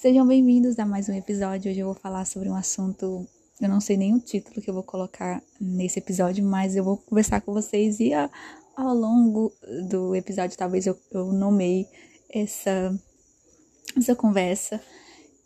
Sejam bem-vindos a mais um episódio. Hoje eu vou falar sobre um assunto, eu não sei nem o título que eu vou colocar nesse episódio, mas eu vou conversar com vocês e a, ao longo do episódio talvez eu, eu nomeie essa, essa conversa.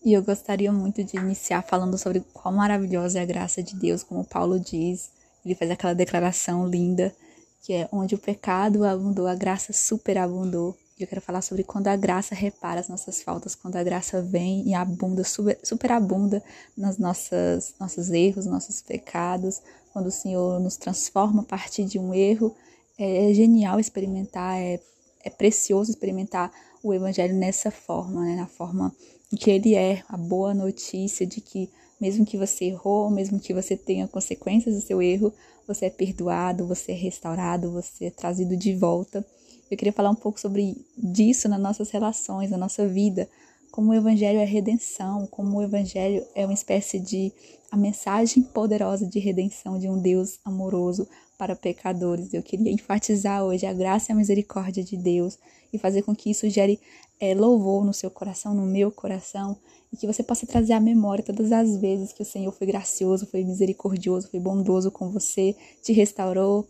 E eu gostaria muito de iniciar falando sobre qual maravilhosa é a graça de Deus, como Paulo diz. Ele faz aquela declaração linda, que é onde o pecado abundou, a graça superabundou. E eu quero falar sobre quando a graça repara as nossas faltas, quando a graça vem e abunda, super, superabunda nas nossas nossos erros, nossos pecados, quando o Senhor nos transforma a partir de um erro. É, é genial experimentar, é, é precioso experimentar o Evangelho nessa forma, né? na forma em que ele é, a boa notícia de que mesmo que você errou, mesmo que você tenha consequências do seu erro, você é perdoado, você é restaurado, você é trazido de volta. Eu queria falar um pouco sobre disso nas nossas relações, na nossa vida, como o evangelho é redenção, como o evangelho é uma espécie de a mensagem poderosa de redenção de um Deus amoroso para pecadores. Eu queria enfatizar hoje a graça e a misericórdia de Deus e fazer com que isso gere é, louvor no seu coração, no meu coração, e que você possa trazer à memória todas as vezes que o Senhor foi gracioso, foi misericordioso, foi bondoso com você, te restaurou,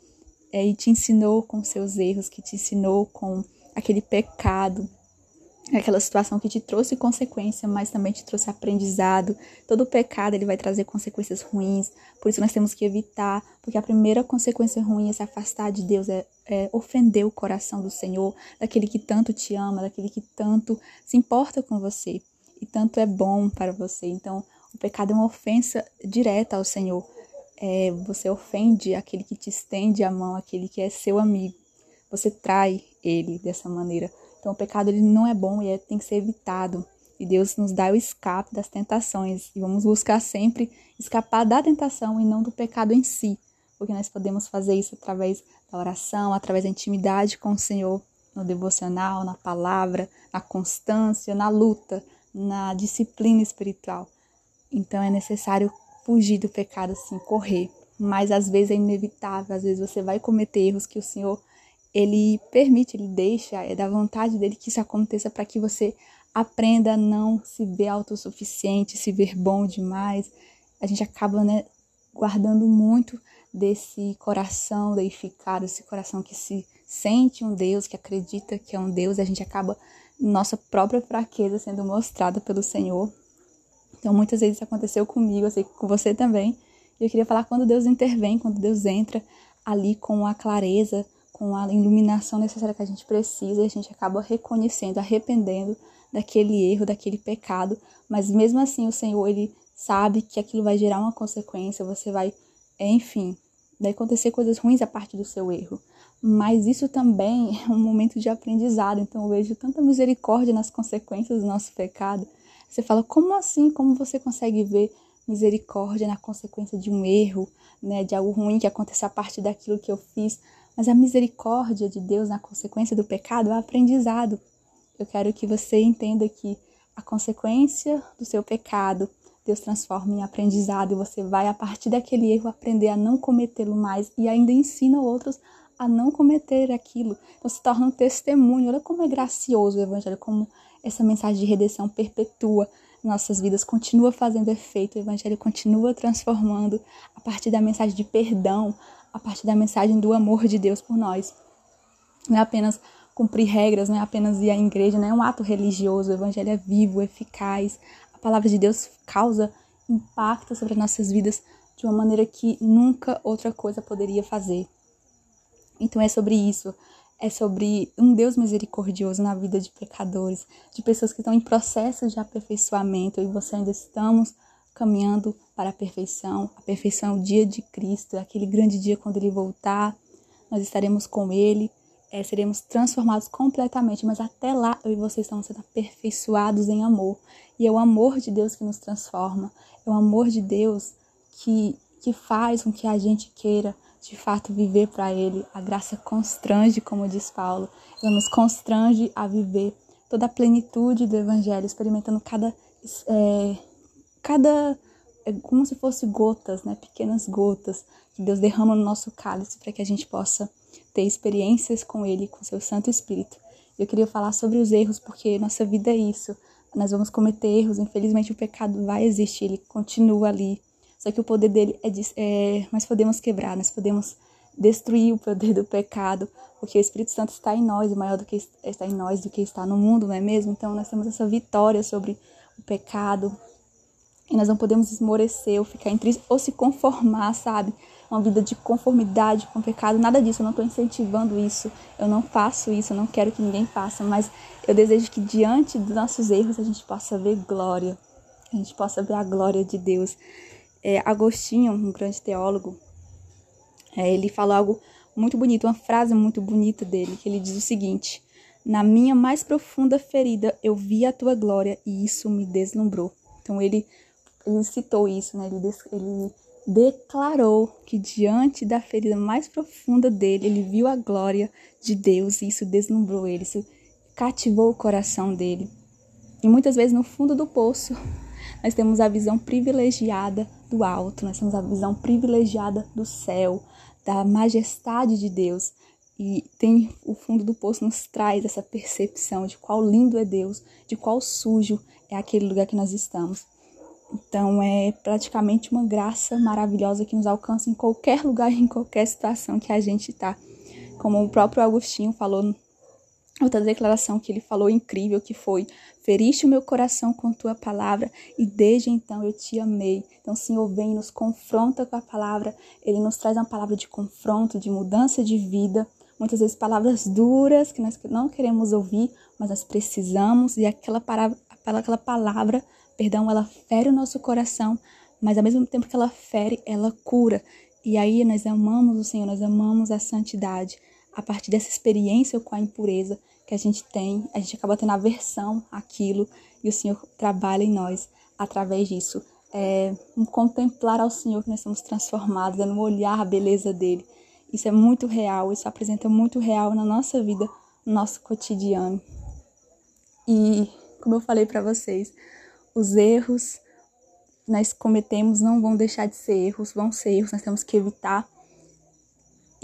é, e te ensinou com seus erros, que te ensinou com aquele pecado, aquela situação que te trouxe consequência, mas também te trouxe aprendizado. Todo pecado ele vai trazer consequências ruins, por isso nós temos que evitar, porque a primeira consequência ruim é se afastar de Deus, é, é ofender o coração do Senhor, daquele que tanto te ama, daquele que tanto se importa com você e tanto é bom para você. Então, o pecado é uma ofensa direta ao Senhor é, você ofende aquele que te estende a mão, aquele que é seu amigo. Você trai ele dessa maneira. Então o pecado ele não é bom e é, tem que ser evitado. E Deus nos dá o escape das tentações. E vamos buscar sempre escapar da tentação e não do pecado em si. Porque nós podemos fazer isso através da oração, através da intimidade com o Senhor, no devocional, na palavra, na constância, na luta, na disciplina espiritual. Então é necessário fugir do pecado, assim, correr. Mas às vezes é inevitável, às vezes você vai cometer erros que o Senhor ele permite, ele deixa, é da vontade dele que isso aconteça para que você aprenda a não se ver autossuficiente, se ver bom demais. A gente acaba, né, guardando muito desse coração deificado, esse coração que se sente um Deus, que acredita que é um Deus, a gente acaba nossa própria fraqueza sendo mostrada pelo Senhor então, muitas vezes isso aconteceu comigo, sei com você também. E eu queria falar quando Deus intervém, quando Deus entra ali com a clareza, com a iluminação necessária que a gente precisa, e a gente acaba reconhecendo, arrependendo daquele erro, daquele pecado, mas mesmo assim o Senhor ele sabe que aquilo vai gerar uma consequência, você vai, enfim, vai acontecer coisas ruins a partir do seu erro. Mas isso também é um momento de aprendizado, então eu vejo tanta misericórdia nas consequências do nosso pecado você fala, como assim? Como você consegue ver misericórdia na consequência de um erro, né, de algo ruim que aconteceu a partir daquilo que eu fiz? Mas a misericórdia de Deus na consequência do pecado é aprendizado. Eu quero que você entenda que a consequência do seu pecado Deus transforma em aprendizado e você vai, a partir daquele erro, aprender a não cometê-lo mais e ainda ensina outros a não cometer aquilo. Então se torna um testemunho. Olha como é gracioso o Evangelho, como essa mensagem de redenção perpetua nossas vidas, continua fazendo efeito, o Evangelho continua transformando a partir da mensagem de perdão, a partir da mensagem do amor de Deus por nós. Não é apenas cumprir regras, não é apenas ir à igreja, não é um ato religioso, o Evangelho é vivo, eficaz. A palavra de Deus causa impacto sobre as nossas vidas de uma maneira que nunca outra coisa poderia fazer. Então é sobre isso é sobre um Deus misericordioso na vida de pecadores, de pessoas que estão em processo de aperfeiçoamento e você ainda estamos caminhando para a perfeição. A perfeição é o dia de Cristo, é aquele grande dia quando ele voltar, nós estaremos com ele, é, seremos transformados completamente, mas até lá eu e você estamos sendo aperfeiçoados em amor. E é o amor de Deus que nos transforma, é o amor de Deus que, que faz com que a gente queira de fato viver para Ele. A graça constrange, como diz Paulo, ela nos constrange a viver toda a plenitude do Evangelho, experimentando cada, é, cada é como se fosse gotas, né, pequenas gotas que Deus derrama no nosso cálice para que a gente possa ter experiências com Ele, com Seu Santo Espírito. Eu queria falar sobre os erros porque nossa vida é isso. nós vamos cometer erros, infelizmente o pecado vai existir, ele continua ali. Só que o poder dele é, é nós podemos quebrar, nós podemos destruir o poder do pecado, porque o Espírito Santo está em nós, e maior do que está em nós do que está no mundo, não é mesmo? Então nós temos essa vitória sobre o pecado. E nós não podemos esmorecer ou ficar triste ou se conformar, sabe? Uma vida de conformidade com o pecado, nada disso. Eu não estou incentivando isso. Eu não faço isso. Eu não quero que ninguém faça. Mas eu desejo que diante dos nossos erros a gente possa ver glória. A gente possa ver a glória de Deus. É, Agostinho, um grande teólogo, é, ele fala algo muito bonito, uma frase muito bonita dele, que ele diz o seguinte: Na minha mais profunda ferida eu vi a tua glória e isso me deslumbrou. Então ele, ele citou isso, né? Ele, ele declarou que diante da ferida mais profunda dele, ele viu a glória de Deus e isso deslumbrou ele, isso cativou o coração dele. E muitas vezes no fundo do poço, nós temos a visão privilegiada do alto, nós temos a visão privilegiada do céu, da majestade de Deus. E tem o fundo do poço nos traz essa percepção de qual lindo é Deus, de qual sujo é aquele lugar que nós estamos. Então é praticamente uma graça maravilhosa que nos alcança em qualquer lugar, em qualquer situação que a gente está. Como o próprio Agostinho falou outra declaração que ele falou incrível que foi: Feriste o meu coração com tua palavra e desde então eu te amei. Então, o Senhor vem nos confronta com a palavra, ele nos traz uma palavra de confronto, de mudança de vida. Muitas vezes palavras duras que nós não queremos ouvir, mas nós precisamos, e aquela palavra, aquela palavra, perdão, ela fere o nosso coração, mas ao mesmo tempo que ela fere, ela cura. E aí nós amamos o Senhor, nós amamos a santidade a partir dessa experiência com a impureza que a gente tem, a gente acaba tendo aversão àquilo e o Senhor trabalha em nós através disso. É um contemplar ao Senhor que nós somos transformados, é no olhar a beleza dele. Isso é muito real, isso apresenta muito real na nossa vida, no nosso cotidiano. E como eu falei para vocês, os erros nós cometemos não vão deixar de ser erros, vão ser erros, nós temos que evitar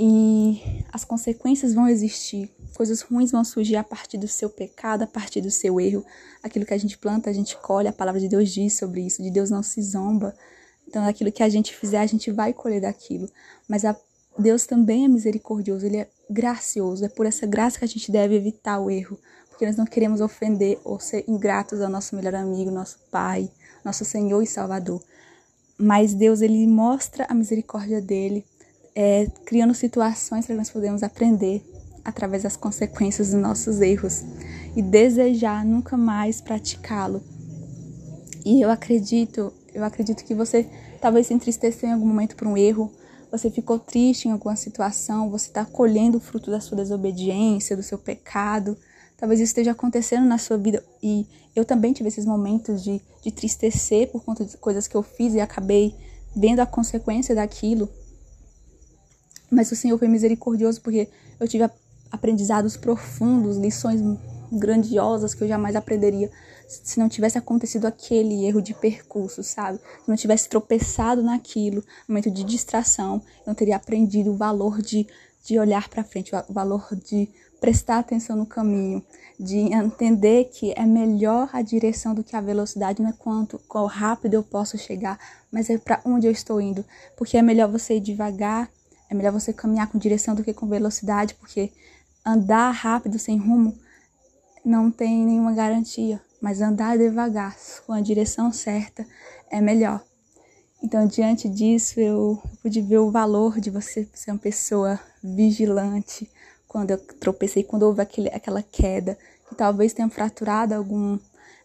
e as consequências vão existir. Coisas ruins vão surgir a partir do seu pecado, a partir do seu erro. Aquilo que a gente planta, a gente colhe. A palavra de Deus diz sobre isso. De Deus não se zomba. Então, aquilo que a gente fizer, a gente vai colher daquilo. Mas a, Deus também é misericordioso, Ele é gracioso. É por essa graça que a gente deve evitar o erro. Porque nós não queremos ofender ou ser ingratos ao nosso melhor amigo, nosso Pai, nosso Senhor e Salvador. Mas Deus, Ele mostra a misericórdia dele é, criando situações para nós podemos aprender através das consequências dos nossos erros e desejar nunca mais praticá-lo. E eu acredito, eu acredito que você talvez se entristeceu em algum momento por um erro, você ficou triste em alguma situação, você está colhendo o fruto da sua desobediência, do seu pecado. Talvez isso esteja acontecendo na sua vida. E eu também tive esses momentos de, de tristecer por conta de coisas que eu fiz e acabei vendo a consequência daquilo. Mas o Senhor foi misericordioso porque eu tive aprendizados profundos, lições grandiosas que eu jamais aprenderia se não tivesse acontecido aquele erro de percurso, sabe? Se não tivesse tropeçado naquilo, momento de distração, eu não teria aprendido o valor de, de olhar para frente, o valor de prestar atenção no caminho, de entender que é melhor a direção do que a velocidade, não é quanto, qual rápido eu posso chegar, mas é para onde eu estou indo, porque é melhor você ir devagar é melhor você caminhar com direção do que com velocidade, porque andar rápido sem rumo não tem nenhuma garantia, mas andar devagar com a direção certa é melhor. Então, diante disso, eu pude ver o valor de você ser uma pessoa vigilante quando eu tropecei, quando houve aquele, aquela queda, que talvez tenha fraturado algum,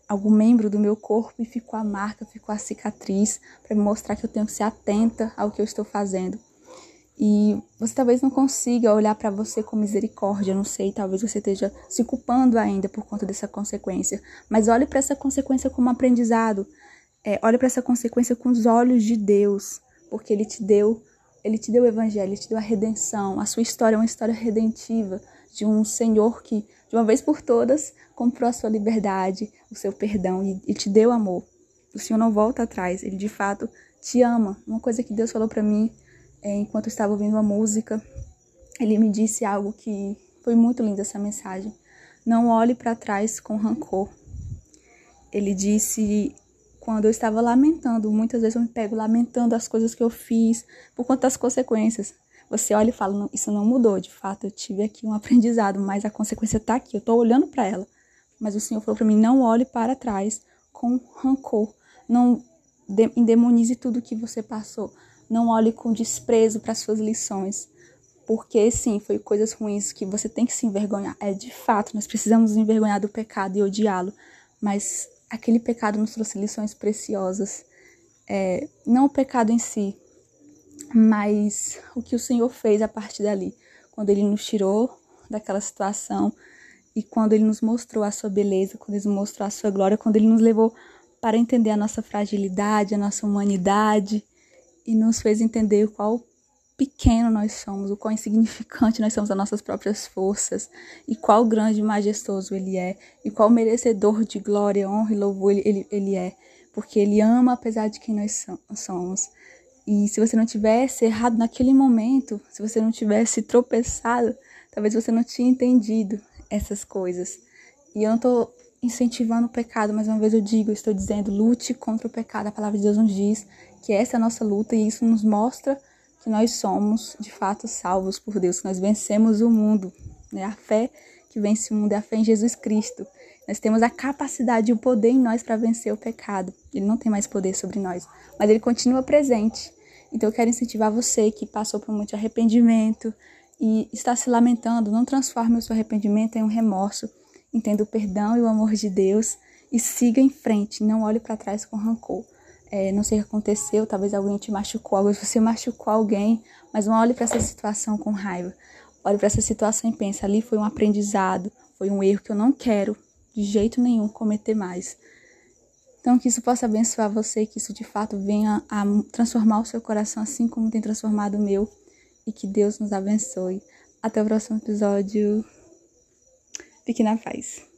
algum membro do meu corpo e ficou a marca, ficou a cicatriz, para me mostrar que eu tenho que ser atenta ao que eu estou fazendo. E você talvez não consiga olhar para você com misericórdia, não sei, talvez você esteja se culpando ainda por conta dessa consequência. Mas olhe para essa consequência como aprendizado. É, olhe para essa consequência com os olhos de Deus, porque Ele te deu, Ele te deu o Evangelho, Ele te deu a redenção. A sua história é uma história redentiva de um Senhor que, de uma vez por todas, comprou a sua liberdade, o seu perdão e, e te deu amor. O Senhor não volta atrás, Ele de fato te ama. Uma coisa que Deus falou para mim enquanto eu estava ouvindo uma música, ele me disse algo que foi muito lindo essa mensagem. Não olhe para trás com rancor. ele disse quando eu estava lamentando, muitas vezes eu me pego lamentando as coisas que eu fiz por conta das consequências. Você olha e fala, isso não mudou, de fato eu tive aqui um aprendizado, mas a consequência está aqui, eu estou olhando para ela. Mas o Senhor falou para mim, não olhe para trás com rancor, não endemonize tudo que você passou, não olhe com desprezo para as suas lições, porque sim, foi coisas ruins que você tem que se envergonhar. É de fato, nós precisamos nos envergonhar do pecado e odiá-lo, mas aquele pecado nos trouxe lições preciosas. É, não o pecado em si, mas o que o Senhor fez a partir dali, quando Ele nos tirou daquela situação e quando Ele nos mostrou a sua beleza, quando Ele nos mostrou a sua glória, quando Ele nos levou para entender a nossa fragilidade, a nossa humanidade e nos fez entender qual pequeno nós somos, o quão insignificante nós somos as nossas próprias forças, e qual grande e majestoso Ele é, e qual merecedor de glória, honra e louvor ele, ele, ele é, porque Ele ama apesar de quem nós somos. E se você não tivesse errado naquele momento, se você não tivesse tropeçado, talvez você não tinha entendido essas coisas. E eu não estou incentivando o pecado, mas uma vez eu digo, eu estou dizendo, lute contra o pecado. A palavra de Deus nos diz que essa é a nossa luta e isso nos mostra que nós somos de fato salvos por Deus, que nós vencemos o mundo. Né? A fé que vence o mundo é a fé em Jesus Cristo. Nós temos a capacidade e o poder em nós para vencer o pecado. Ele não tem mais poder sobre nós, mas ele continua presente. Então eu quero incentivar você que passou por muito arrependimento e está se lamentando, não transforme o seu arrependimento em um remorso. Entenda o perdão e o amor de Deus e siga em frente, não olhe para trás com rancor é, não sei o que aconteceu, talvez alguém te machucou, talvez você machucou alguém, mas não olhe para essa situação com raiva. Olhe para essa situação e pense, ali foi um aprendizado, foi um erro que eu não quero de jeito nenhum cometer mais. Então, que isso possa abençoar você, que isso de fato venha a transformar o seu coração assim como tem transformado o meu. E que Deus nos abençoe. Até o próximo episódio. Fique na paz.